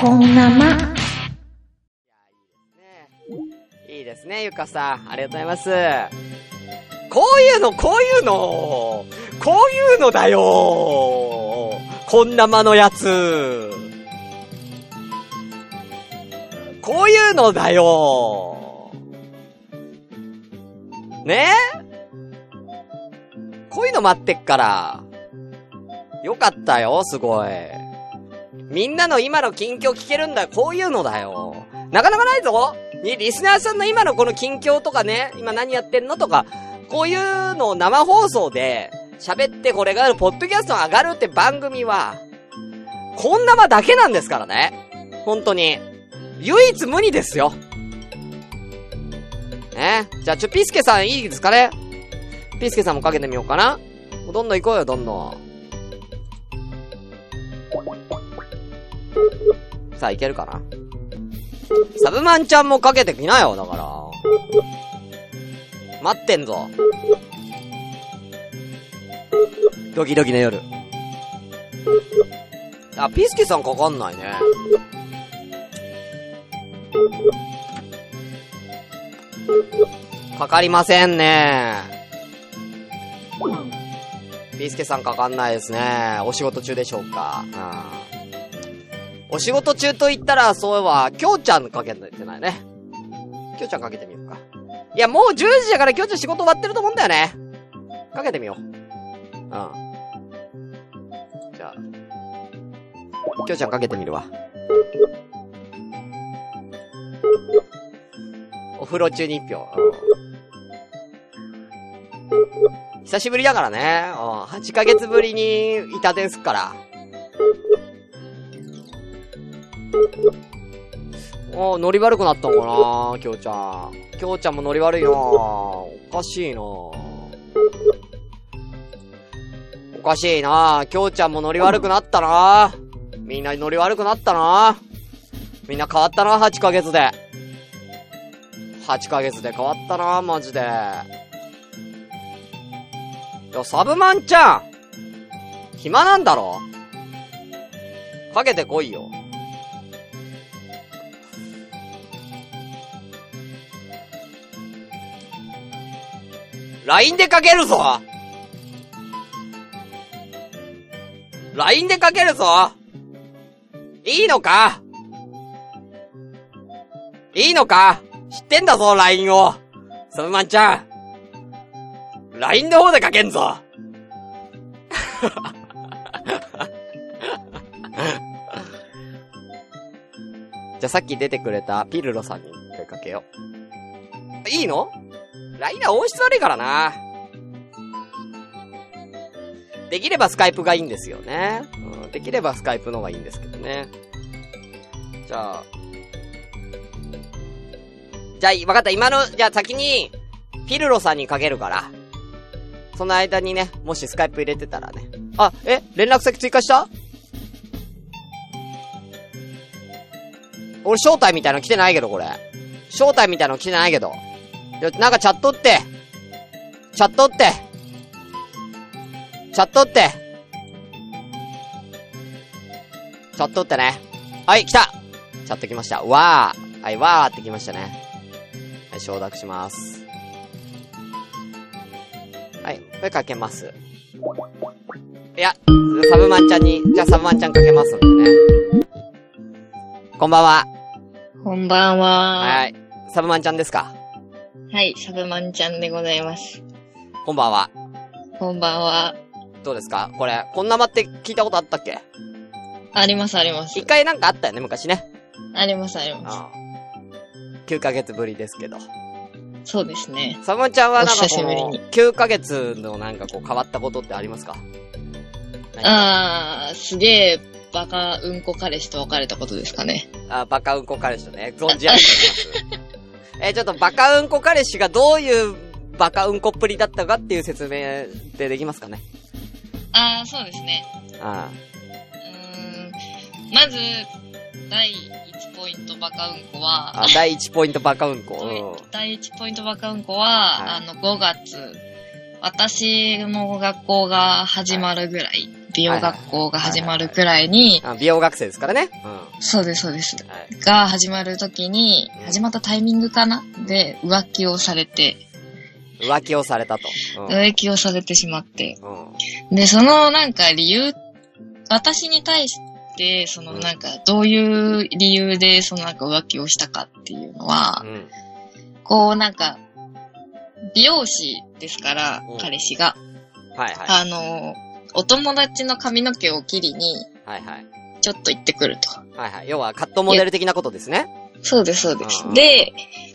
こんなま。ねいいですね、ゆかさん。ありがとうございます。こういうの、こういうの、こういうのだよこんな間のやつ。こういうのだよね？こういうの待ってっから。よかったよ、すごい。みんなの今の近況聞けるんだよ。こういうのだよ。なかなかないぞに、リスナーさんの今のこの近況とかね、今何やってんのとか、こういうのを生放送で喋ってこれがあるポッドキャスト上がるって番組は、こんなまだけなんですからね。本当に。唯一無二ですよ。ね。じゃあ、ちょ、ピスケさんいいですかねピスケさんもかけてみようかな。どんどん行こうよ、どんどん。さあ、いけるかな？サブマンちゃんもかけてきなよ、だから。待ってんぞ。ドキドキの夜。あ、ピスケさんかかんないね。かかりませんね。ピスケさんかかんないですね。お仕事中でしょうか？うん。お仕事中と言ったら、そういえば、きょうちゃんかけてないね。きょうちゃんかけてみようか。いや、もう10時だからきょうちゃん仕事終わってると思うんだよね。かけてみよう。うん。じゃあ、きょうちゃんかけてみるわ。お風呂中に一票。うん。久しぶりだからね。うん。8ヶ月ぶりに板伝すっから。ああ、ノリ悪くなったのかなきょうちゃん。きょうちゃんもノリ悪いなおかしいなおかしいなきょうちゃんもノリ悪くなったなみんなノリ悪くなったなみんな変わったな ?8 ヶ月で。8ヶ月で変わったなマジで。いや、サブマンちゃん暇なんだろ？かけてこいよ。LINE でかけるぞ !LINE でかけるぞいいのか？いいのか？知ってんだぞ、LINE をサブマンちゃん !LINE の方でかけんぞ じゃあさっき出てくれたピルロさんに一回かけよう。いいの？?LINE は音質悪いからな。できればスカイプがいいんですよね。うん、できればスカイプの方がいいんですけどね。じゃあ。じゃあ、わかった。今の、じゃあ先に、ピルロさんにかけるから。その間にね、もしスカイプ入れてたらね。あ、え連絡先追加した？俺、招待みたいなの来てないけど、これ。招待みたいなの来てないけど。なんかチャットって。チャットって。チャットって。チャットってね。はい、来たチャット来ました。わー。はい、わーって来ましたね。はい、承諾します。はい、これかけます。いや、サブマンちゃんに、じゃあサブマンちゃんかけますんでね。こんばんは。こんばんは。はい。サブマンちゃんですか？はい、サブマンちゃんでございます。こんばんは。こんばんは。どうですか？これ、こんなまって聞いたことあったっけ？あります、あります一。回なんかあったよね、昔ね。あります、ありまああ9ヶ月ぶりですけど。す。そうですね。サブマンちゃんはなんかお久しこのぶりに、9ヶ月のなんかこう変わったことってありますかあー、すげえ、バカうんこ彼氏と別れたことですかね。あ、バカうんこ彼氏とね、存じ上げてます。えーちょっとバカうんこ彼氏がどういうバカうんこっぷりだったかっていう説明でできますかねあー、そうですね。あうーん。まず、第1ポイントバカうんこは、ああ、第1ポイントバカうんこ。うん。第1ポイントバカうんこは、はいあの、5月、私の学校が始まるぐらい美容学校が始まるくらいに、あ美容学生ですからね。うそうです、そうです。ん。はい。が始まる時にうん、始まったタイミングかなで、浮気をされて、浮気をされたと。うん。浮気をされてしまって。うん。で、そのなんか理由、私に対して、そのなんか、どういう理由でそのなんか浮気をしたかっていうのはう、ん。こうなんか、美容師ですからうん、彼氏が。はいはい。あの、お友達の髪の毛を切りに、はいはい。ちょっと行ってくると。はいはい。要はカットモデル的なことですね。そうです、そうですう。んで、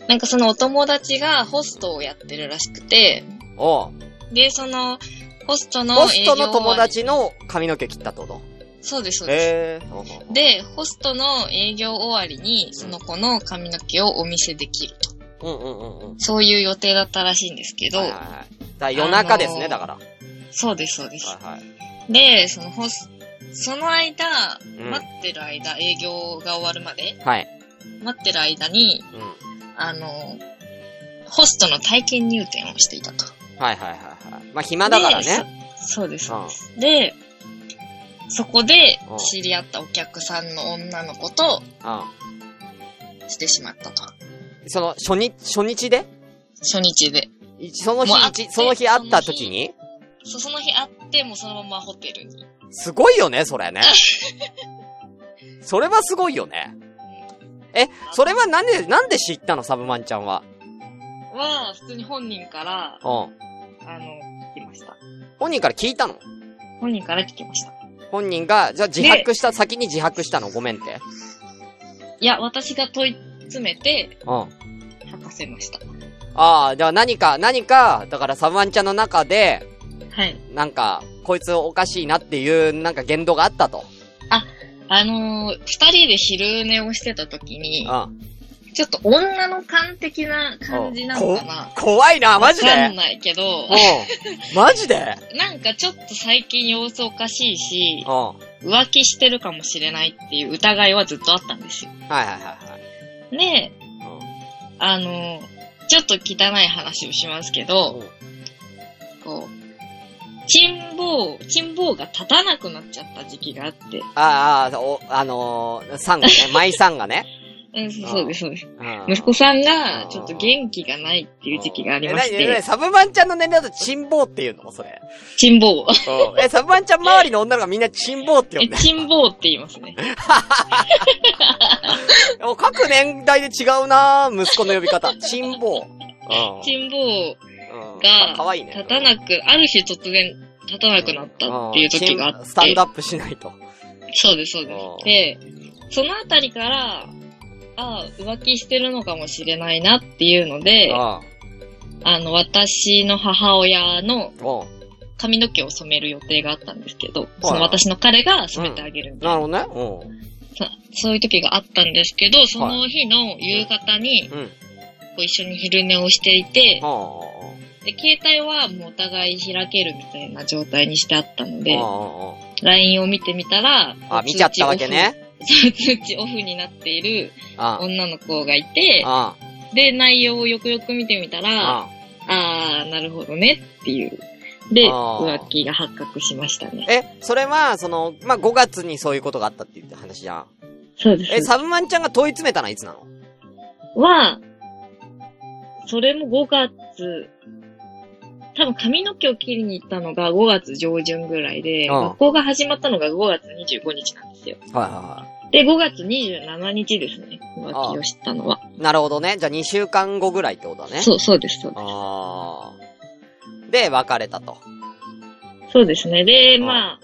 なんかそのお友達がホストをやってるらしくて、おうで、その、ホストのホストの友達の髪の毛切ったってこと？そうです、そうです。で、ホストの営業終わりに、その子の髪の毛をお店で切ると。うんうんうんうん。そういう予定だったらしいんですけど、はいはいはい。夜中ですね、あのーだから。そうです、そうです。はいはい。で、そのその間、うん待ってる間、営業が終わるまで、はい。待ってる間に、うん。あの、ホストの体験入店をしていたと。はいはいはいはい。まあ暇だからでね。そそうです、そうです。で、そこでうん知り合ったお客さんの女の子とうしてしまったと。ん。その、初日、初日で？初日で。いその日その日会った時に？そその日会って、もうそのままホテルに。すごいよね、それね。それはすごいよね。え、それはなんで、なんで知ったのサブマンちゃんは？は、普通に本人から、うん。あの、聞きました。本人から聞いたの？本人から聞きました。本人が、じゃあ自白した、先に自白したの？ごめんって。いや、私が問い詰めて、うん。吐かせました。ああ、じゃあ何か、何か、だからサブマンちゃんの中で、はい。なんか、こいつおかしいなっていう、なんか言動があったと。あのー、二人で昼寝をしてた時に、うん。ちょっと女の感的な感じなのかなこ怖いな、マジで？わかんないけど、うん。マジで？なんかちょっと最近様子おかしいしうん。、は浮気してるかもしれないっていう疑いはずっとあったんですよ。いはいはいはい。で、うんあのー、ちょっと汚い話をしますけど、こう、チンボウ、チンボウが立たなくなっちゃった時期があって、ああ、お、あのー、さんがね、舞さんがね。うん、そうです、そうです。うん息子さんがちょっと元気がないっていう時期がありまして、えサブマンちゃんの年齢だとチンボウっていうのそれ。チンボウ。え、サブマンちゃん周りの女の子がみんなチンボウって呼え、んで。チンボウって言いますね。各年代で違うな息子の呼び方。チンボウ。うん。チンボウうんがかわいいね。立たなく、ある日突然立たなくなったっていう時があって、うんスタンドアップしないと。そうです、そううん。です。で、そのあたりから、ああ、浮気してるのかもしれないなっていうので、ああの、私の母親のあ。髪の毛を染める予定があったんですけど、その私の彼が染めてあげるみたいな、なるほどね。そそういう時があったんですけど、その日の夕方に、一緒に昼寝をしていて、あで、携帯はもうお互い開けるみたいな状態にしてあったのあ。で、あ LINE を見てみたら、あ。あ、見ちゃったわけね。通知オフ。通知オフになっているあ女の子がいて、あ。で、内容をよくよく見てみたら、ああー、なるほどねっていう。で、浮気が発覚しましたね。え、それは、その、まあ、5月にそういうことがあったって言って話じゃん。そうです。え、サブマンちゃんが問い詰めたのはいつなの？は、それも5月、多分髪の毛を切りに行ったのが5月上旬ぐらいで、うん学校が始まったのが5月25日なんですよ。はいはで、5月27日ですね。浮気を知ったのは。いはい。なるほどね。じゃあ2週間後ぐらいってことだね。そう、そうです、そうです。ああ。で、別れたと。そうですね。で、んまあ、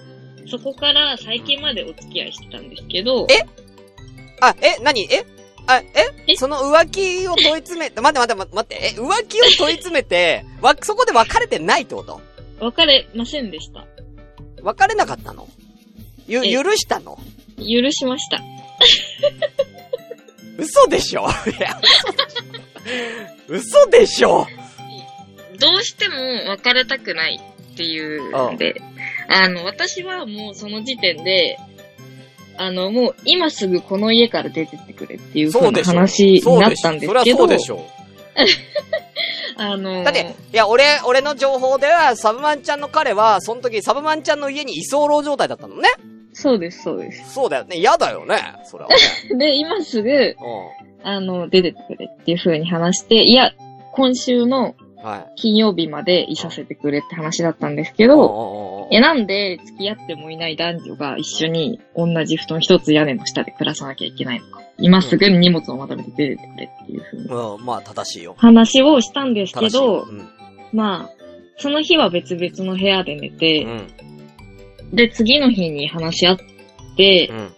そこから最近までお付き合いしてたんですけど、え？あ、え、何？え？あ、え？え？その浮気を問い詰めて、待って待って待って、え、浮気を問い詰めて、わ、そこで別れてないってこと？別れませんでした。別れなかったの？ゆ、え？許したの？許しました。嘘でしょ？いや、嘘でしょ？どうしても別れたくないっていうので、あの、私はもうその時点で、あの、もう今すぐこの家から出てってくれっていうそうでしょ話になったんですけど、そうでしょそりゃそうでしょあのー、だって、いや、俺、俺の情報では、サブマンちゃんの彼は、その時、サブマンちゃんの家に居候状態だったのね。そうです、そうです。そうだよね。嫌だよね。それはね。で、今すぐ、うあの、出てってくれっていう風に話して、いや、今週の。金曜日までいさせてくれって話だったんですけど、え、なんで付き合ってもいない男女が一緒に同じ布団一つ屋根の下で暮らさなきゃいけないのか。今すぐに荷物をまとめて出てくれっていう風にうん、まあ、正しいよ。話をしたんですけ。どう、ん。まあ、その日は別々の部屋で寝て、うん。で、次の日に話し合ってう、ん。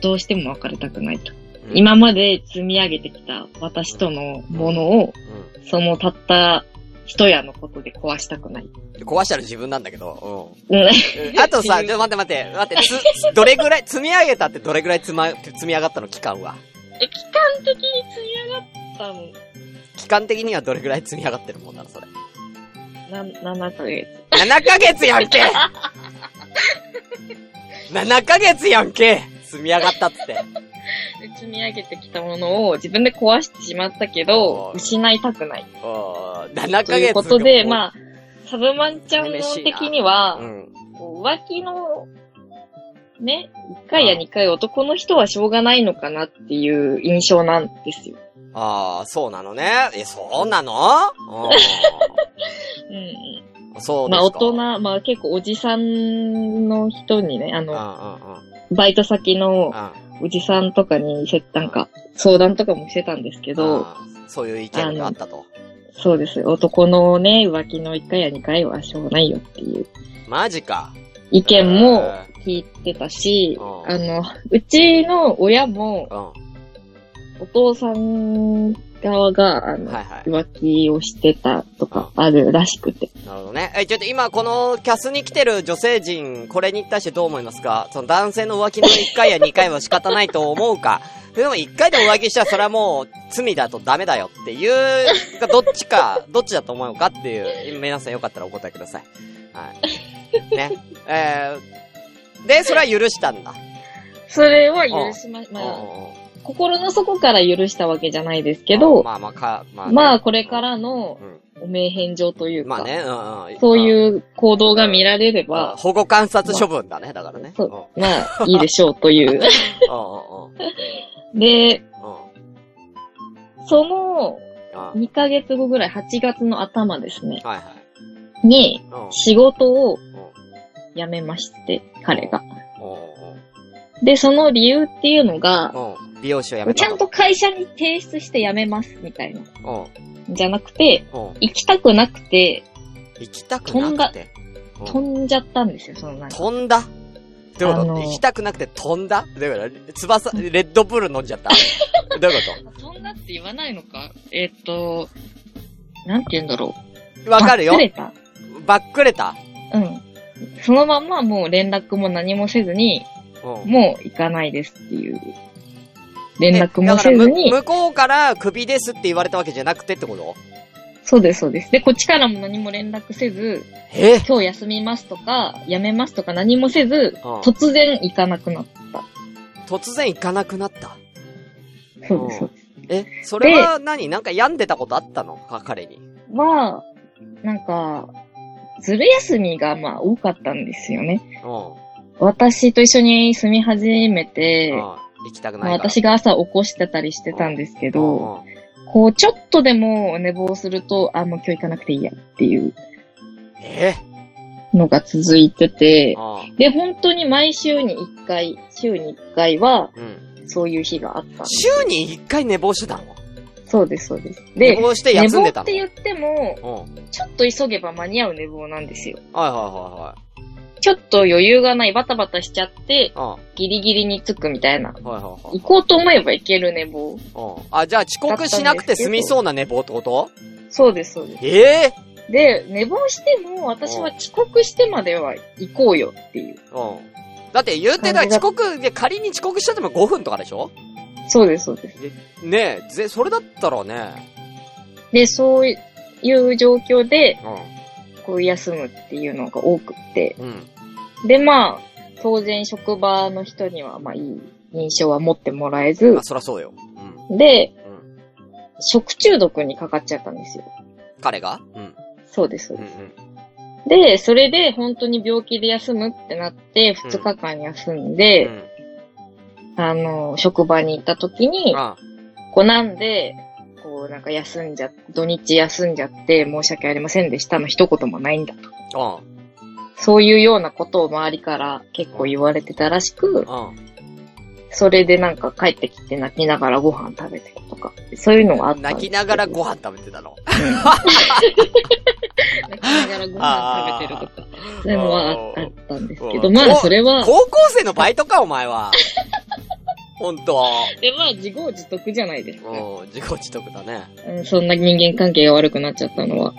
どうしても別れたくないと。うん今まで積み上げてきた私とのものを、うそのたった一夜のことで壊したくない。ん。壊したら自分なんだけど、うん。うん。あとさ、ちょっと待って待って、待って、つ、どれぐらい、積み上げたってどれぐらい積ま、積み上がったの期間は？え、期間的に積み上がったの、期間的にはどれぐらい積み上がってるもんなの、それ？な、7ヶ月。7ヶ月やんけ !7 ヶ月やんけ積み上がったっつって。で積み上げてきたものを自分で壊してしまったけど失いたくない。うん7ヶ月ということで、あ、まあ、サブマンちゃんの的には、うん。浮気の、ね、1回や2回男の人はしょうがないのかなっていう印象なんですよ。ああ、そうなのね。え、そうなの？うん うん。そう。まあ大人、まあ結構おじさんの人にね、あの、うん。バイト先のうん。おじさんとかに、せなんか、相談とかもしてたんですけど、そういう意見があったと。そうです。男のね、浮気の1回や2回はしょうがないよっていうマジか。意見も聞いてたし、うんあの、うちの親も、お父さん側が、あの、いはい。浮気をしてたとかあるらしくて。なるほどね。え、ちょっと今このキャスに来てる女性陣、これに対してどう思いますか？その男性の浮気の1回や2回は仕方ないと思うか？でも1回でも浮気したらそれはもう罪だとダメだよっていう、どっちか、どっちだと思うかっていう、皆さんよかったらお答えください。はい。ね。えー、で、それは許したんだ。それは許しま、まあ、心の底から許したわけじゃないですけど、まあまあか、まあね、まあ、これからのうん。お名返上というか、まあね、うんうん。そういう行動が見られれまあば、保護観察処分だね、だからね。まあ、いいでしょうという。うんうんうん で、うんそのうん2ヶ月後ぐらい、8月の頭ですね、はいはい。にうん仕事をうん辞めまして、彼が。うんで、その理由っていうのが、美容師を辞めたちゃんと会社に提出して辞めます、みたいな。うん。じゃなくて、うん。行きたくなくて、行きたくなくて。うん飛んじゃったんですよ、そのなんか。飛んだ？どういうこと？あの行きたくなくて飛んだ？どういうこと？翼、レッドブル飲んじゃった？どういうこ飛んだって言わないのか？えっと、なんて言うんだろう。とわかるよバック。れたバックれた？うん。そのまんまもう連絡も何もせずに、うん。もう行かないですっていう。連絡えもせずにむ、向こうからクビですって言われたわけじゃなくてってこと？そうです、そうです。で、こっちからも何も連絡せず、え？今日休みますとか、辞めますとか何もせず、うん突然行かなくなった。突然行かなくなった？そうです、そうです。え、それは何？なんか病んでたことあったの？か、彼に。まあ、なんか、ずる休みがまあ多かったんですよね。うん。私と一緒に住み始めて、うん。行きたくまあ、ない。私が朝起こしてたりしてたんですけうんど、うんこう、ちょっとでも寝坊すると、あ、もう今日行かなくていいやっていうえ？のが続いてて、うで、本当に毎週に1回、週に1回は、ん。うん。そういう日があったんです。週に一回寝坊してたの？そうです、そうです。で、寝坊して寝坊休んでたの？って言っても、ちょっと急げば間に合う寝坊なんですよ。はいはちょっと余裕がない、バタバタしちゃって。ギリギリに着くみたいな。うん。はいはいはい。行こうと思えば行ける寝坊。うん。あ、じゃあ遅刻しなくて済みそうな寝坊ってこと？そうです、そうです。ええで、寝坊しても、私は遅刻してまでは行こうよっていう。うん。だって言うてたら遅刻で仮に遅刻しちゃっても5分とかでしょ？そうです、そうです。ねえ、ぜ、それだったらね。で、そういう状況で、うこう休むっていうのが多くって。ん。うん。で、まあ、当然職場の人には、まあいい印象は持ってもらえずあ、、そらそうよ。うん。で、うん。食中毒にかかっちゃったんですよ。彼が？うん。そうです、そううんです。うん。で、それで本当に病気で休むってなって、2日間休んで、うん。あの、職場に行った時に、あこうなんで、こうなんか休んじゃ、土日休んじゃって申し訳ありませんでしたの一言もないんだと。あ。そういうようなことを周りから結構言われてたらしく、うん。それでなんか帰ってきて泣きながらご飯食べてるとか、そういうのがあった泣きながらご飯食べてたの？泣きながらご飯食べてるとか、そういうのはあったんですけど、うんまあそれは、高校生のバイトか、お前は。ほんと。でまあ自業自得じゃないですか。うん、自己自得だね。うんそんな人間関係が悪くなっちゃったのは。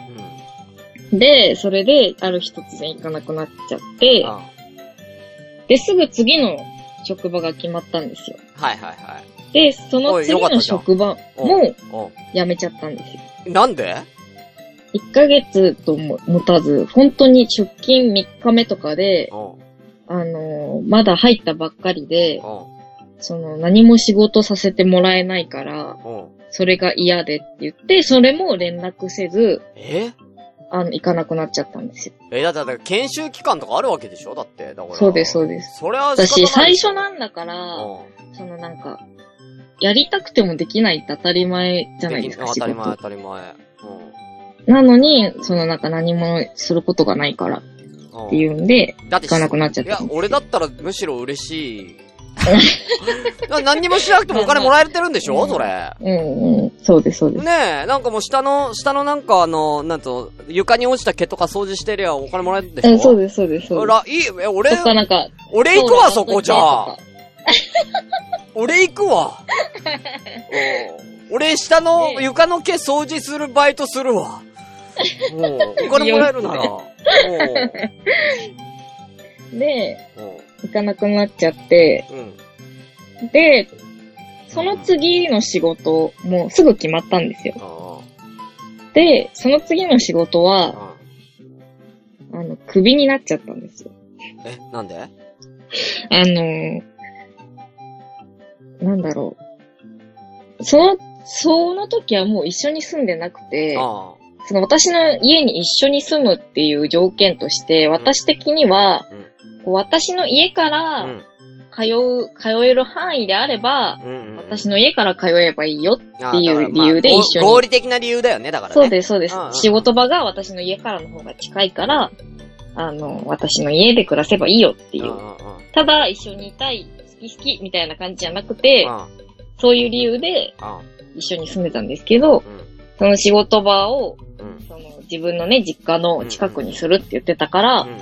うん。で、それで、ある日突然行かなくなっちゃって、あで、すぐ次の職場が決まったんですよ。はいはいはい。で、その次の職場うんもう辞めちゃったんですよ。ん。なんで？1ヶ月とも持たず、本当に出勤3日目とかで、うん。あのーまだ入ったばっかりで、うん。その何も仕事させてもらえないから、うん。それが嫌でって言って、それも連絡せず、え？あの、行かなくなっちゃったんですよ。え、だって、研修期間とかあるわけでしょ？だって。だから。そうです、そうです。それは私、最初なんだから、うん。そのなんか、やりたくてもできないって当たり前じゃないですか、仕当たり前、事当。たり前。なのに、そのなんか何もすることがないからっうん。ていうんで、行かなくなっちゃっいやたん、ですよ。俺だったらむしろ嬉しい。な 何にもしなくてもお金もらえてるんでしょ？それ。うんうん。そうです、そうです。ねえ、なんかもう下の、下のなんかあの、なんと、床に落ちた毛とか掃除してりゃお金もらえるんでしょ？うん、そうです、そうです、そうでら、いい、え、俺俺行くわ、そこじゃあ。あ。俺行くわ。うん俺下のね床の毛掃除するバイトするわ。もう、お金もらえるなら。で、行かなくなっちゃって、うん。で、その次の仕事もすぐ決まったんですよ。で、その次の仕事は、うんあの、クビになっちゃったんですよ。え、なんで？あの、なんだろう。その、その時はもう一緒に住んでなくて、あその私の家に一緒に住むっていう条件として、私的には、うんこう私の家かあ。らうん。通う、通える範囲であれば、うんうん。私の家から通えばいいよ。あっていうだからまあ理由で一緒にご合理的な理由だよね、だからね。そうです、そうですうんうん。仕事場が私の家からの方が近いから、あの、私の家で暮らせばいいよっていう。うんうんうん。ただ、一緒にいたい、好き好きみたいな感じじゃなくて、うんそういう理由でうん一緒に住んでたんですけど、うんその仕事場を、うんその自分のね、実家の近くにするって言ってたから、うん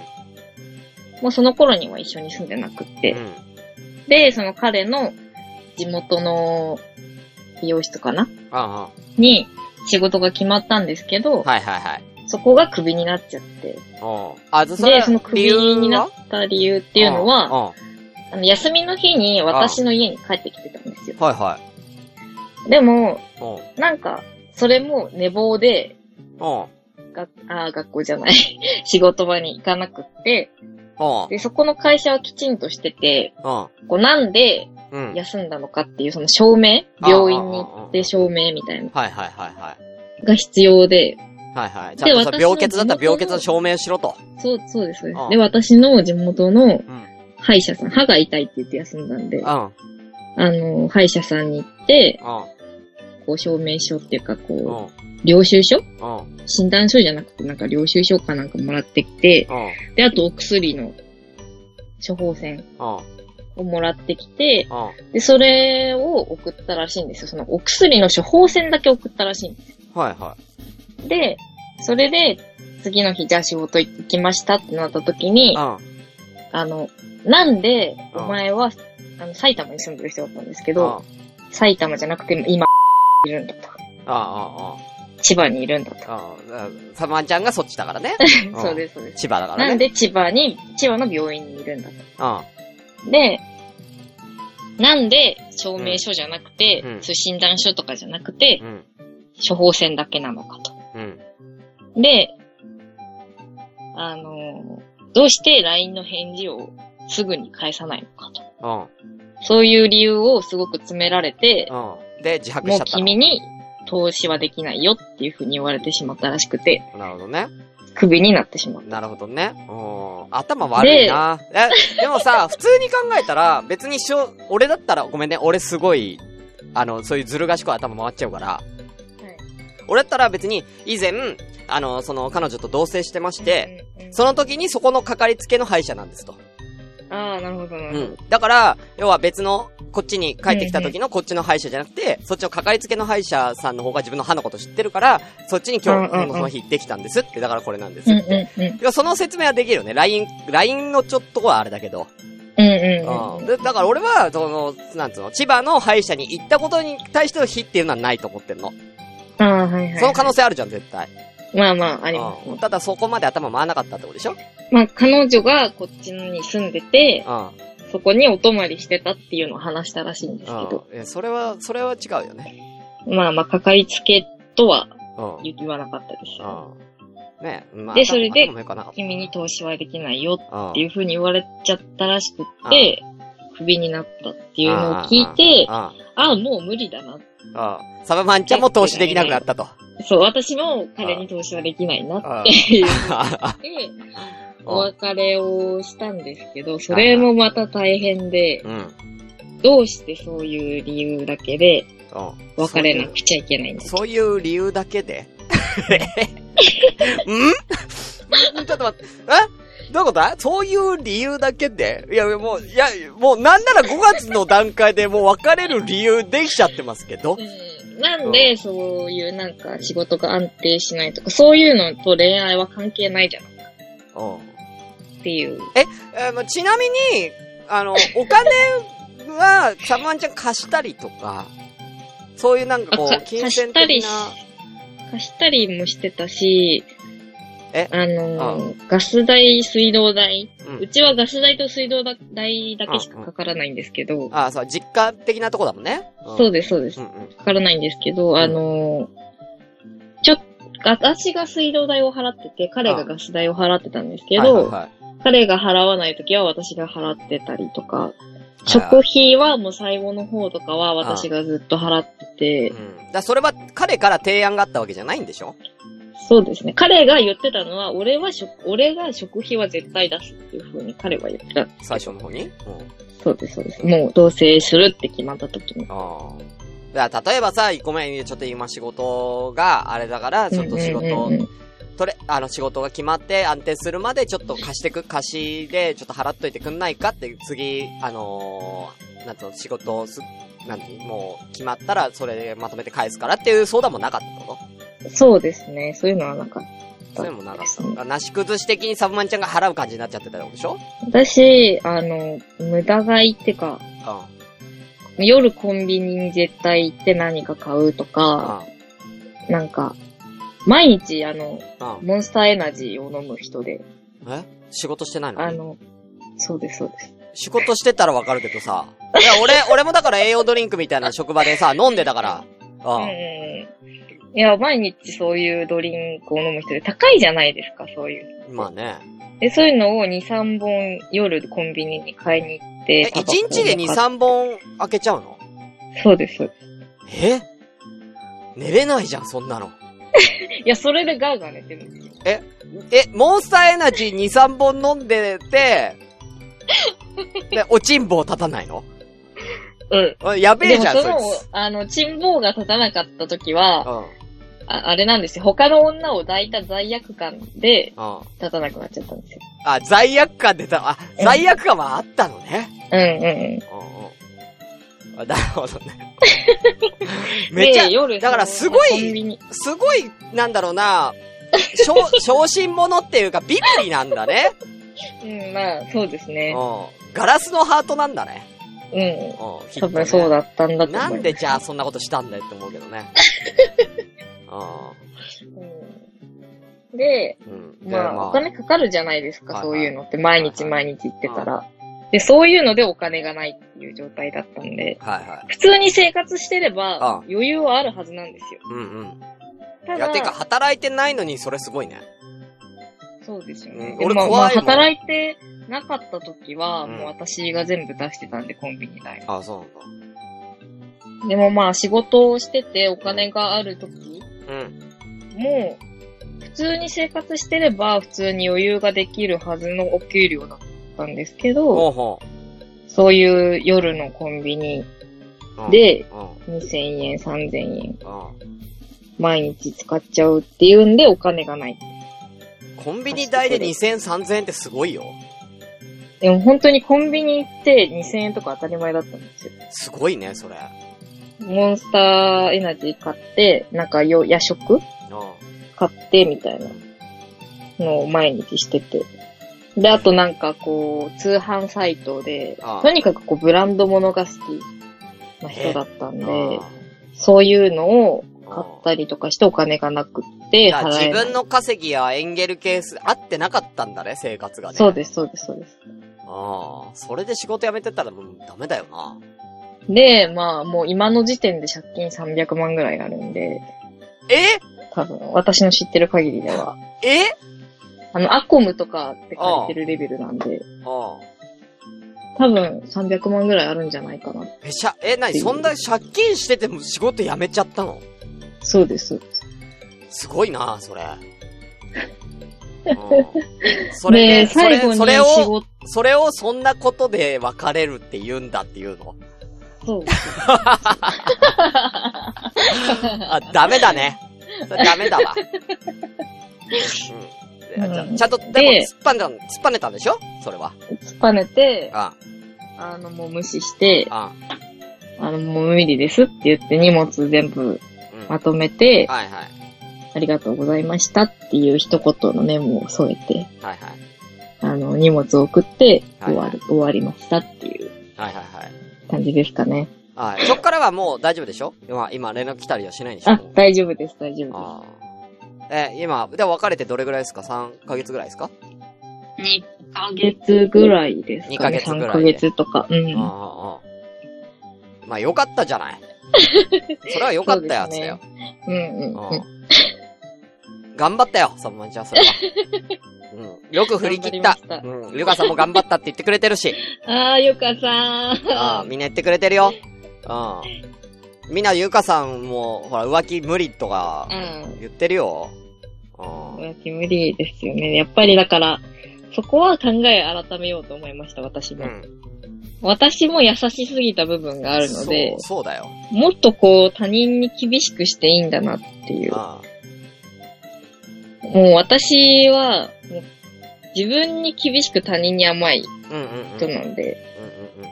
もうその頃には一緒に住んでなくって、うん。で、その彼の地元の美容室かな？あに仕事が決まったんですけど、あはいはいはい。そこがクビになっちゃって、うんあ、それで、そのクビになった理由っていうのは、あの休みの日に私の家に帰ってきてたんですよ。はいはい。でも、うんなんか、それも寝坊で、うんがあー学校じゃない、仕事場に行かなくって、うんで、そこの会社はきちんとしてて、うんこうなんでうん。休んだのかっていうその証明？あ病院に行って証明みたいなはいはいはいはい。が必要で、はいはい。ちゃんとさ私の病欠だったら病欠の証明しろと。そう、そうです、で私の地元のうん。歯医者さん、歯が痛いって言って休んだんで、うん。あの、歯医者さんに行って、うん。こう証明書っていうか、こうん。う、領収書？うん。診断書じゃなくて、なんか領収書かなんかもらってきて、うん。で、あとお薬の処方箋うん。をもらってきて、うん。で、それを送ったらしいんですよ。そのお薬の処方箋だけ送ったらしいんですはいはよ。で、それで、次の日、じゃあ仕事行きましたってなった時にい。う、ん。あの、なんで、うんお前は、あの、埼玉に住んでる人だったんですけうん。ど、埼玉じゃなくて、今、いるんだと。あ千葉にいるんだと。あ、あ。サマンちゃんがそっちだからね。んそうです、そうです。千葉だからね。なんで千葉に、千葉の病院にいるんだと。うん。で、なんで証明書じゃなくて、うんそう診断書とかじゃなくて、うん。処方箋だけなのかと。うん。で、あのーどうして LINE の返事をすぐに返さないのかと。うん。そういう理由をすごく詰められて、うん。で、自白しもうちゃったの。君に投資はできないよっていうふうに言われてしまったらしくて、なるほどね。クビになってしまった。なるほどね。うん。頭悪いな。え、でもさ、普通に考えたら、別にしょ、俺だったら、ごめんね、俺すごい、あの、そういうずる賢い頭回っちゃうから、俺だったら別に、以前、あの、その、彼女と同棲してまして、その時にそこのかかりつけの歯医者なんですと。ああ、なるほど、なるほうん。だから、要は別の、こっちに帰ってきた時のこっちの歯医者じゃなくて、そっちのかかりつけの歯医者さんの方が自分の歯のこと知ってるから、そっちに今日、うんうんうんその日行ってきたんですって、だからこれなんですど。うんって。うんうん。いや、その説明はできるよね。LINE、LINE のちょっとはあれだけど。うんうんうん。でだから俺は、その、なんつうの、千葉の歯医者に行ったことに対しての非っていうのはないと思ってんの。うん。はいはい。その可能性あるじゃん、絶対。まあまあ、ありますね。うん。ただそこまで頭回らなかったってことでしょ？まあ、彼女がこっちに住んでて、うん。そこにお泊まりしてたっていうのを話したらしいんですけど、うん。え、それは、それは違うよね。まあまあ、かかりつけとはうん。言わなかったです。ねまあ。でそれで君に投資はできないよたっていう風に言われちゃったらしくって、クビになったっていうのを聞いて。ああ、もう無理だな。うん。サバマンちゃんも投資できなくなったと。そう、私も彼に投資はできないなうんっていうので、お別れをしたんですけど、それもまた大変で、うん。うん。どうしてそういう理由だけでうん。別れなくちゃいけないんですそういう理由だけで？ん？ちょっと待って。え？どういうこと？だそういう理由だけで？いや、もう、いや、もうなんなら5月の段階でもう別れる理由できちゃってますけど。うんなんで、そういうなんか仕事が安定しないとか、そういうのと恋愛は関係ないじゃんうん。っていう。えーまあちなみに、あの、お金は、サバマンちゃん貸したりとか、そういうなんかこあかう、金銭的な、貸したりもしてたし、え？あのーガス代、水道代、うん。うちはガス代と水道代だけしかかからないんですけど、あそう、実家的なとこだもんね。そうでです、そうです。う。んうん。かからないんですけど、あのーちょ、私が水道代を払ってて、彼がガス代を払ってたんですけど、はいはいはい彼が払わないときは私が払ってたりとか、はい食費はもう最後の方とかは私がずっと払ってて。う、ん。だそれは彼から提案があったわけじゃないんでしょ？そうですね。彼が言ってたのは、俺は食、俺が食費は絶対出すっていう風に彼は言ってた。最初の方に？うん。そうです、そうです。もう同棲するって決まった時に。ああ。だから例えばさ、ごめん、ちょっと今仕事があれだから、ちょっと仕事、うんうんうんとれ、あの仕事が決まって安定するまでちょっと貸してく、貸しでちょっと払っといてくんないかって、次、あのー、なんつうの、仕事をす、なんてもう決まったらそれでまとめて返すからっていう相談もなかったってことそうですね。そういうのはなかった。そういうのもなかった。なし崩し的にサブマンちゃんが払う感じになっちゃってたでしょ？私、あの、無駄買いってか、うん。夜コンビニに絶対行って何か買うとか、なんか、毎日あの、うん。うん。モンスターエナジーを飲む人で、え？仕事してないの？あの、そうです、そうです。仕事してたらわかるけどさ。いや、俺、俺もだから栄養ドリンクみたいな職場でさ、飲んでたから。うん。いや、毎日そういうドリンクを飲む人で高いじゃないですか、そういう。まあね。で、そういうのを2、3本夜コンビニに買いに行って。え、1日で2、3本開けちゃうの？そうです、そうです。え？寝れないじゃん、そんなの。いや、それでガーガー寝てるんですよ。え、モンスターエナジー2、3本飲んでて、で、おちんぼを立たないの？うん。あやべえじゃん、そいでもそのつ。、あの、チンボウが立たなかった時は、うん。ああれなんですよ。他の女を抱いた罪悪感でうん。立たなくなっちゃったんですよ。あ、罪悪感出た。あ、うん罪悪感はあったのね。うんうんうん。あなるほどね。めっちゃで、夜、だからすごいすごい、なんだろうな、小、小心者っていうかビビリなんだね。うん、まあ、そうですね。うん。ガラスのハートなんだね。うん。うん。ね多分そうだったんだと思。なんでじゃあそんなことしたんだよって思うけどね。うんで、まあ、お金かかるじゃないですか、はいそういうのって。毎日毎日行ってたら。で、そういうのでお金がないっていう状態だったんで、はいはい。普通に生活してれあばあ、余裕はあるはずなんですよ。うんうん。たいや、てかだ、働いてないのにそれすごいね。そうですよね。うんでもまあ、いも働いてなかった時は、うんもう私が全部出してたんで、コンビニ代。あそうなんだ。でもまあ仕事をしててお金がある時うん。もう、普通に生活してれば普通に余裕ができるはずのお給料だったんですけど、ほうほそういう夜のコンビニでうん。2000円、3000円うん。毎日使っちゃうっていうんでお金がない。コンビニ代で2000、3000円ってすごいよ。でも本当にコンビニ行って2000円とか当たり前だったんですよ。すごいね、それ。モンスターエナジー買って、なんかよ夜食うん。買ってみたいなのを毎日してて。で、あとなんかこう、通販サイトでとにかくこう、ブランド物が好きな人だったんで、あそういうのをあ買ったりとかしてお金がなくって払え。自分の稼ぎやエンゲル係数合ってなかったんだね、生活がね。そうです、そうです、そうです。ああ、それで仕事辞めてたらもうダメだよな。で、まあ、もう今の時点で借金300万ぐらいあるんで、え？多分、私の知ってる限りでは。え？あの、アコムとかって書いてるレベルなんで、ああ。多分300万ぐらいあるんじゃないかな。え、しゃ、え、なに、そんな借金してても仕事辞めちゃったの？そうです、そうです。すごいな、それ。うんそれで、で、それ最後にそれを、それをそんなことで別れるって言うんだっていうの。そう。あ、ダメだね。それダメだわ。うん。うんじゃちゃんと、でも、で突っぱねた、突っぱねたんでしょ？それは。突っぱねて、ああの、もう無視して、あ、あの、もう無理ですって言って荷物全部うん。まとめて、はいはい。ありがとうございましたっていう一言のメモを添えて、はいはい。あの、荷物を送ってはい終わる、終わりましたっていうはいはいはい。感じですかね。はい。そっからはもう大丈夫でしょ？今、今連絡来たりはしないんでしょ？あ大丈夫です、大丈夫ああ。え、今、で、別れてどれぐらいですか ?3 ヶ月ぐらいですか？です。2ヶ月ぐらいですかね。2ヶ月ぐらいで3ヶ月とか。うん。ああ。まあ、よかったじゃない。それはよかったやつだよ。うんうんううんん。頑張ったよ、サブマンちゃん、それは。うん。よく振り切った頑張りまし。たうん。リュカさんも頑張ったって言ってくれてるし。あー、ゆかさああ、みんな言ってくれてるよ。うん。みんな、ゆかさんも、ほら、浮気無理とかん。うん。言ってるよ。うん。浮気無理ですよね。やっぱりだから、そこは考え改めようと思いました、私も。うん。私も優しすぎた部分があるのでそう、、そうだよ。もっとこう他人に厳しくしていいんだなっていう。あもう私は、もう自分に厳しく他人に甘いあ。うんうんうん。人なんで、うんうん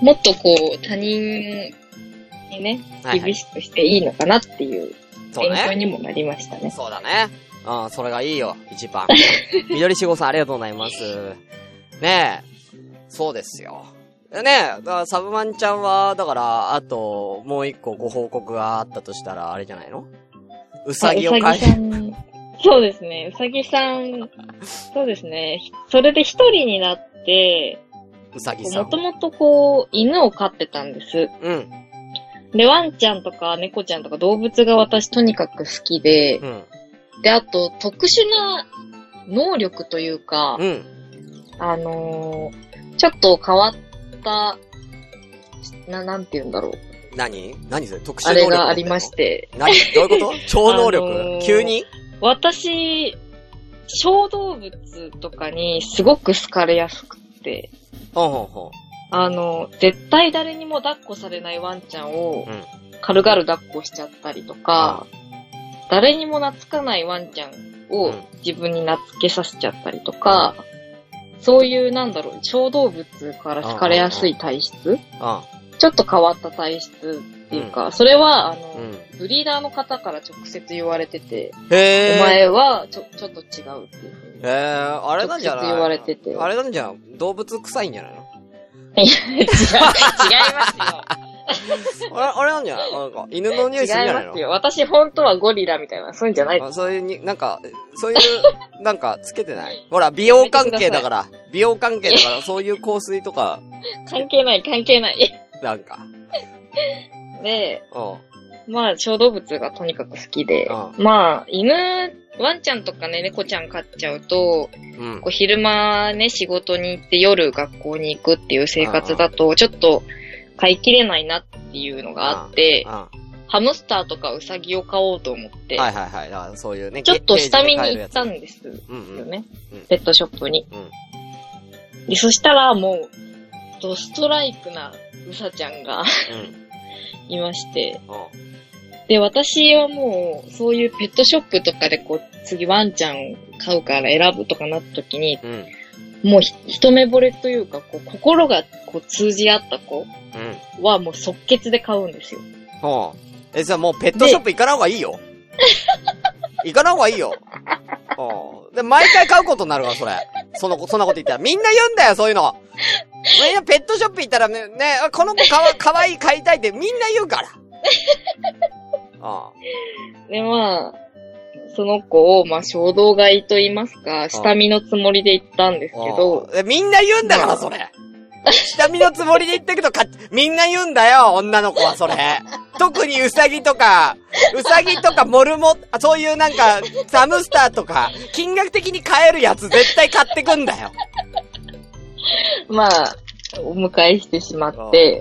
うん。もっとこう他人にね、はいはい厳しくしていいのかなっていうそう勉強ね。にもなりましたね。そうだね。うん、それがいいよ、一番。緑しごさんありがとうございます。ねえ。そうですよ。ねえ、だからサブマンちゃんは、だから、あと、もう一個ご報告があったとしたら、あれじゃないの？うさぎをあう飼いさぎさん。そうですね。うさぎさん、そうですね。ひそれで一人になって、うさぎさん。もともとこう、犬を飼ってたんです。うん、で、ワンちゃんとか猫ちゃんとか動物が私とにかく好きで、うん、で、あと特殊な能力というか、うん。あのーちょっと変わった、な、なんて言うんだろう。何？何それ？特殊あ能力れがありまして、何？どういうこと？超能力、あのー急に？私、小動物とかにすごく好かれやすくって、ほんほんほあの、絶対誰にも抱っこされないワンちゃんをうん。軽々抱っこしちゃったりとか、誰にも懐かないワンちゃんをうん。自分に懐けさせちゃったりとか、そういうなんだろう、小動物から好かれやすい体質ん。ちょっと変わった体質っていうか、それは、あの、うん。うん。ブリーダーの方から直接言われてて。お前はちょ、ちょっと違うっていうふうに。えー、あれなんじゃない？言われててあれなんじゃ、動物臭いんじゃないの？いや、違う、違いますよ。あれ、あれなんじゃない？なんか、犬の匂いするんじゃないの？違いますよ。私本当はゴリラみたいな、そういうんじゃない。あそういうに、なんか、そういう、なんか、つけてない？ほら、美容関係だから、美容関係だから、そういう香水とか、関係ない、関係ない。なんか、で、うん。まあ、小動物がとにかく好きで、うまあ、犬、ワンちゃんとかね、猫ちゃん飼っちゃうと、うんこう。昼間ね、仕事に行って夜学校に行くっていう生活だと、ちょっと飼いきれないなっっていうのがあって、ハムスターとかウサギを買おうと思って、いはいはい。だからそういうね、ちょっと下見に行ったんです。よね。うんペットショップに。うん。で、そしたらもう、ドストライクなウサちゃんがうん。いまして、うん。で、私はもう、そういうペットショップとかでこう、次ワンちゃん買うから選ぶとかなった時に、うん。もうひ一目惚れというか、こう、心がこう通じ合った子うん。はもう即決で買うんですよ。ほう。え、じゃあもうペットショップ行かない方がいいよ。行かない方がいいよ。うん。で、毎回買うことになるから、それ。その、そんなこと言ったら。みんな言うんだよ、そういうの。みんなペットショップ行ったらね、ね、この子かわ、かわいい買いたいってみんな言うから。あで、まあ、その子を、まあ、衝動買いと言いますか、下見のつもりで行ったんですけど、あ。みんな言うんだから、それ。下見のつもりで言ったけど、か、みんな言うんだよ、女の子はそれ。特にウサギとか、ウサギとかモルモ、あそういうなんか、サムスターとか、金額的に買えるやつ絶対買ってくんだよ。まあ、お迎えしてしまって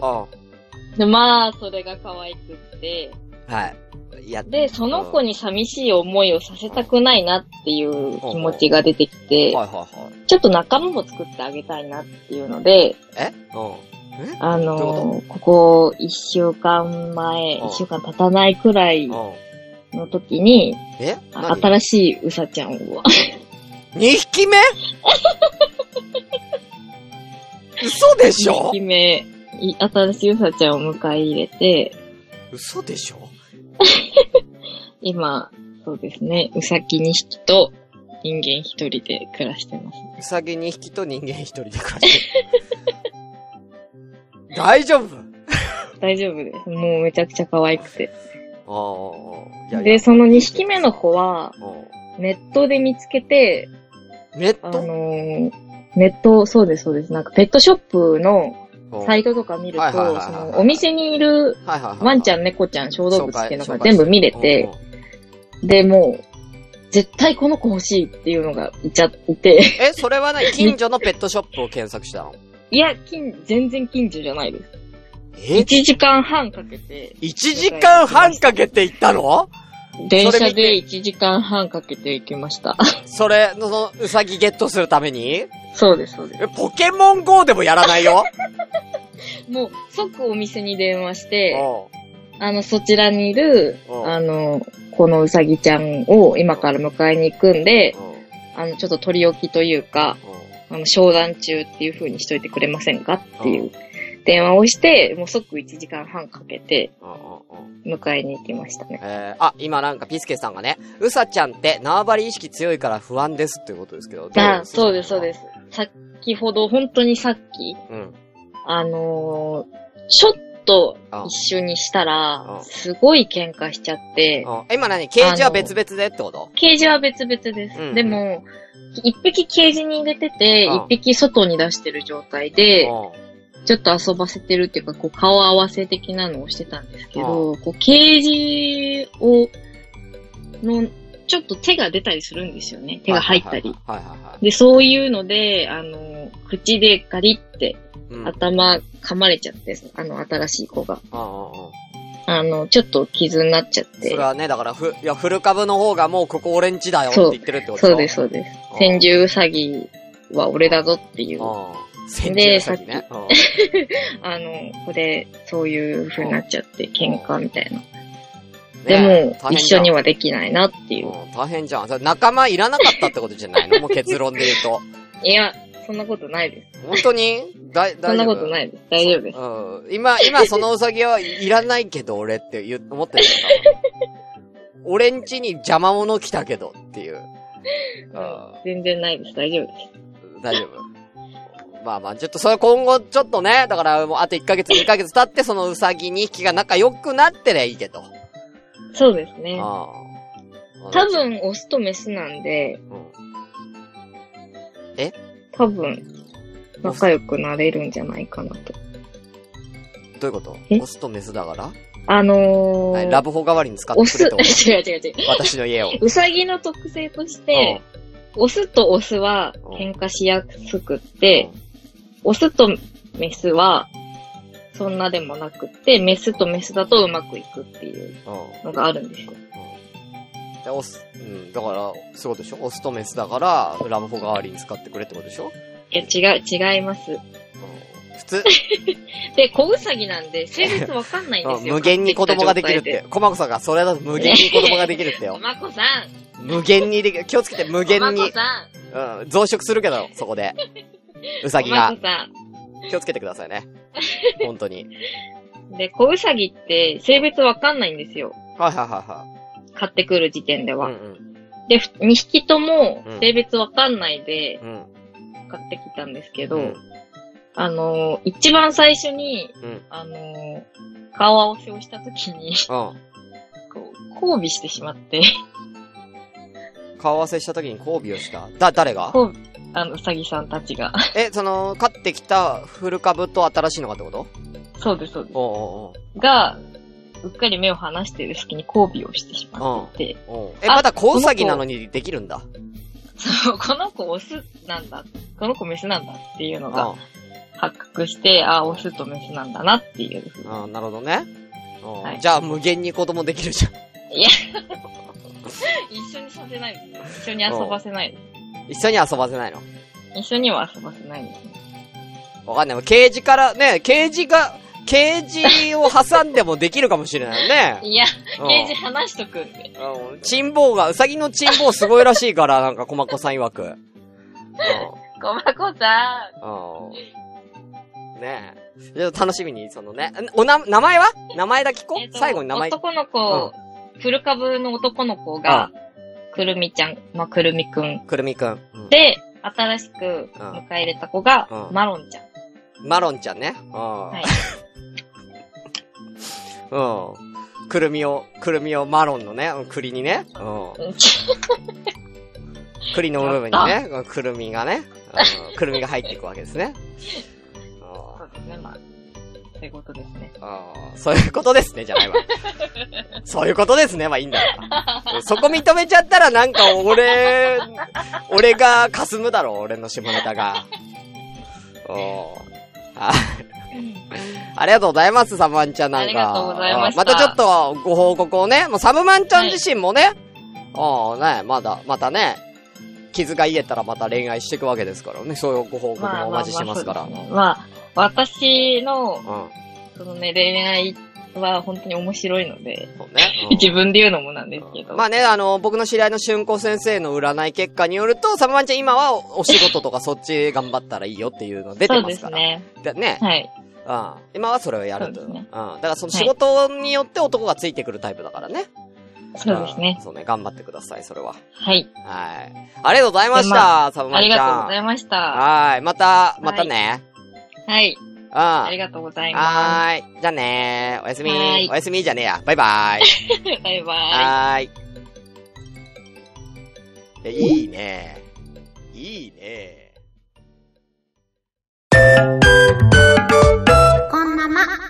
で、まあ、それが可愛くって、はい。いや、で、その子に寂しい思いをさせたくないなっていう気持ちが出てきて。ちょっと仲間も作ってあげたいなっていうので、え？うん。えあのーここ一週間前、うん。一週間経たないくらいうん。の時に、新しいうさちゃんを、?2 匹目？嘘でしょ？2匹目、い新しいうさちゃんを迎え入れて、嘘でしょ？今、そうですね、うさぎ2匹と人間1人で暮らしてます。うさぎ2匹と人間1人で暮らしてる。大丈夫？大丈夫です。もうめちゃくちゃ可愛くて。ああ。で、その2匹目の子は、うネットで見つけて、んネッあトのーネット、そうです、そうです。なんかペットショップのサいイトとか見ると、そのお店にいる。ワンちゃんん、猫ちゃん、小動物っていうのが全部見れて、、で、もう、絶対この子欲しいっていうのがいちゃいて、え、それは何 近所のペットショップを検索したの？いや、近、全然近所じゃないです。え？1時間半かけて、?1 時間半かけて行ったの？電車で1時間半かけて行きました。それ、その、うさぎゲットするために？そうです、そうです。え、ポケモン GO でもやらないよ？もう、即お店に電話して、うあの、そちらにいるう、ん。あの、このうさぎちゃんを今から迎えに行くんで。あの、ちょっと取り置きというか、あの、商談中っていう風にしといてくれませんかっていう電話をして、もう即1時間半かけて。迎えに行きましたね。えー、あ、今なんかピスケさんがね、うさちゃんって縄張り意識強いから不安ですっていうことですけど。。あ、そうです、そうですす。先ほど、本当にさっき、うん。あのーちょっとあ。一緒にしたうらん、すごい喧嘩しちゃって、うん今何？ケージは別々でってこと？ケージは別々です。うんでも、一匹ケージに入れてて、うん一匹外に出してる状態で、うちょっと遊ばせてるっていうか、こう顔合わせ的なのをしてたんですけど、こうケージを、の、ちょっと手が出たりするんですよね。ん。手が入ったり。で、そういうので、あの、口でガリってうん。頭噛まれちゃって、あの、新しい子が。うんうんうん。あの、ちょっと傷になっちゃってそれ。はね、だから、ふ、いや、フル株の方がもうここ俺んちだよって言ってるってこと？そうです、そうですうん。先住ウサギは俺だぞっていう。うん。先住先ね。うん あの、これ、そういう風になっちゃって、喧嘩みたいな。ねでも、一緒にはできないなっていう。うん大変じゃん。それ仲間いらなかったってことじゃないの？もう結論で言うと。いや、そんなことないです。本当に？だ、大丈夫？そんなことないです。大丈夫です。うん。今、今そのウサギはいらないけど俺って言う、思ってるのかな 俺んちに邪魔者来たけどっていう。うん全然ないです。大丈夫です。大丈夫？まあまあ、ちょっとそれ今後ちょっとね、だからもうあと1ヶ月2ヶ月経ってそのウサギ2匹が仲良くなってりゃいいけど。そうですね。ああ多、分、オスとメスなんで、うん多分、仲良くなれるんじゃないかなと。どういうこと？え？オスとメスだから、あのー、はいラブホ代わりに使ってオス、くれと思う。違う違う違う。私の家を。ウサギの特性として、オスとオスは喧嘩しやすくって、オスとメスは、そんなでもなくって、メスとメスだとうまくいくっていううん。のがあるんですよ。で、オス、うん、だから、そうでしょオスとメスだから、ラブホ代わりに使ってくれってことでしょいや、違う、違います。うん。普通、で、小ウサギなんで、性別わかんないんですよ。うん無限に子供ができるって。コマコさんがそれだと無限に子供ができるっておよ。まこさん。無限にできる。気をつけて無限におまこ。さうん、増殖するけど、そこで。うさん。ぎがおまこ。さ気をつけてくださいね。本当に。ん。で、小ウサギって性別わかんないんですよ。はいはいはいは買ってくる時点でい。うんは。うん。で、2匹ともうん性別わかんないでうん。買ってきたんですけど、うんあのー一番最初に、うん。あのー顔合わせをした時に、うん。こう、交尾してしまって、顔合わせした時に交尾をした？だ、誰が？交尾、あの、うさぎさんたちが。え、その、飼ってきた古株と新しいのがってこと？そうです、そうでおうおうす。が、うっかり目を離している隙に交尾をしてしまっていて、おうおうえ、あまだ子ウサギなのにできるんだ。そう、この子オスなんだ、この子メスなんだっていうのうん。が発覚して、あ、オスとメスなんだなっていうふうに。うん、なるほどね。うんはいじゃあ無限に子供できるじゃん。いや、一緒にさせない。一緒に遊ばせない。一緒に遊ばせないの？一緒には遊ばせないですね。わかんない。ケージから、ね、ケージが、ケージを挟んでもできるかもしれないよね。いや、うんケージ離しとくんで。うん。チンボウが、ウサギのチンボウすごいらしいから、なんか、コマコさん曰く。うん。ごまこさうん。ねえ。ちょっと楽しみに、そのね。んおな、名前は？名前だけ聞こん。えっと最後に名前。男の子、フル株の男の子が、くるみちゃん、まあ、くるみくん。くるみくん。うんで、新しく迎え入れた子が、うんマロンちゃん。マロンちゃんね。うん。はい。うん。くるみを、くるみをマロンのね、うん栗にね。うん。栗の部分にね、うんくるみがね、うんくるみが入っていくわけですね。そうですね、まあ、そういうことですね。うんそういうことですね、じゃないわ。そういうことですね、まあいいんだよ。そこ認めちゃったらなんか俺、俺が霞むだろ、俺の下ネタが。うんあ ありがとうございます、サブマンちゃんなんか。ありがとうございましたまたちょっとご報告をね、もうサブマンちゃん自身もね、ああね、まだ、またね、傷が癒えたらまた恋愛していくわけですからね、そういうご報告もお待ちしてますから。まあ、まあまあ私の、うん。そのね、恋愛は本当に面白いので、そうね。うん自分で言うのもなんですけど。まあね、あの、僕の知り合いの春子先生の占い結果によると、サブマンちゃん今はおお仕事とかそっち頑張ったらいいよっていうの出てそうますから。ですね。でね。はい。うん。今はそれをやると。そうですねうん。だからその仕事によって男がついてくるタイプだからね。そうですねん。そうね、頑張ってください、それは。はい。はい。ありがとうございました、サブマンちゃん。ありがとうございました。はい。また、またね。はい。あありがとうございます。はい。じゃあねおやすみ。おやすみじゃねえや。バイバイ。バイバイ。はい。いいねいいねこんばま。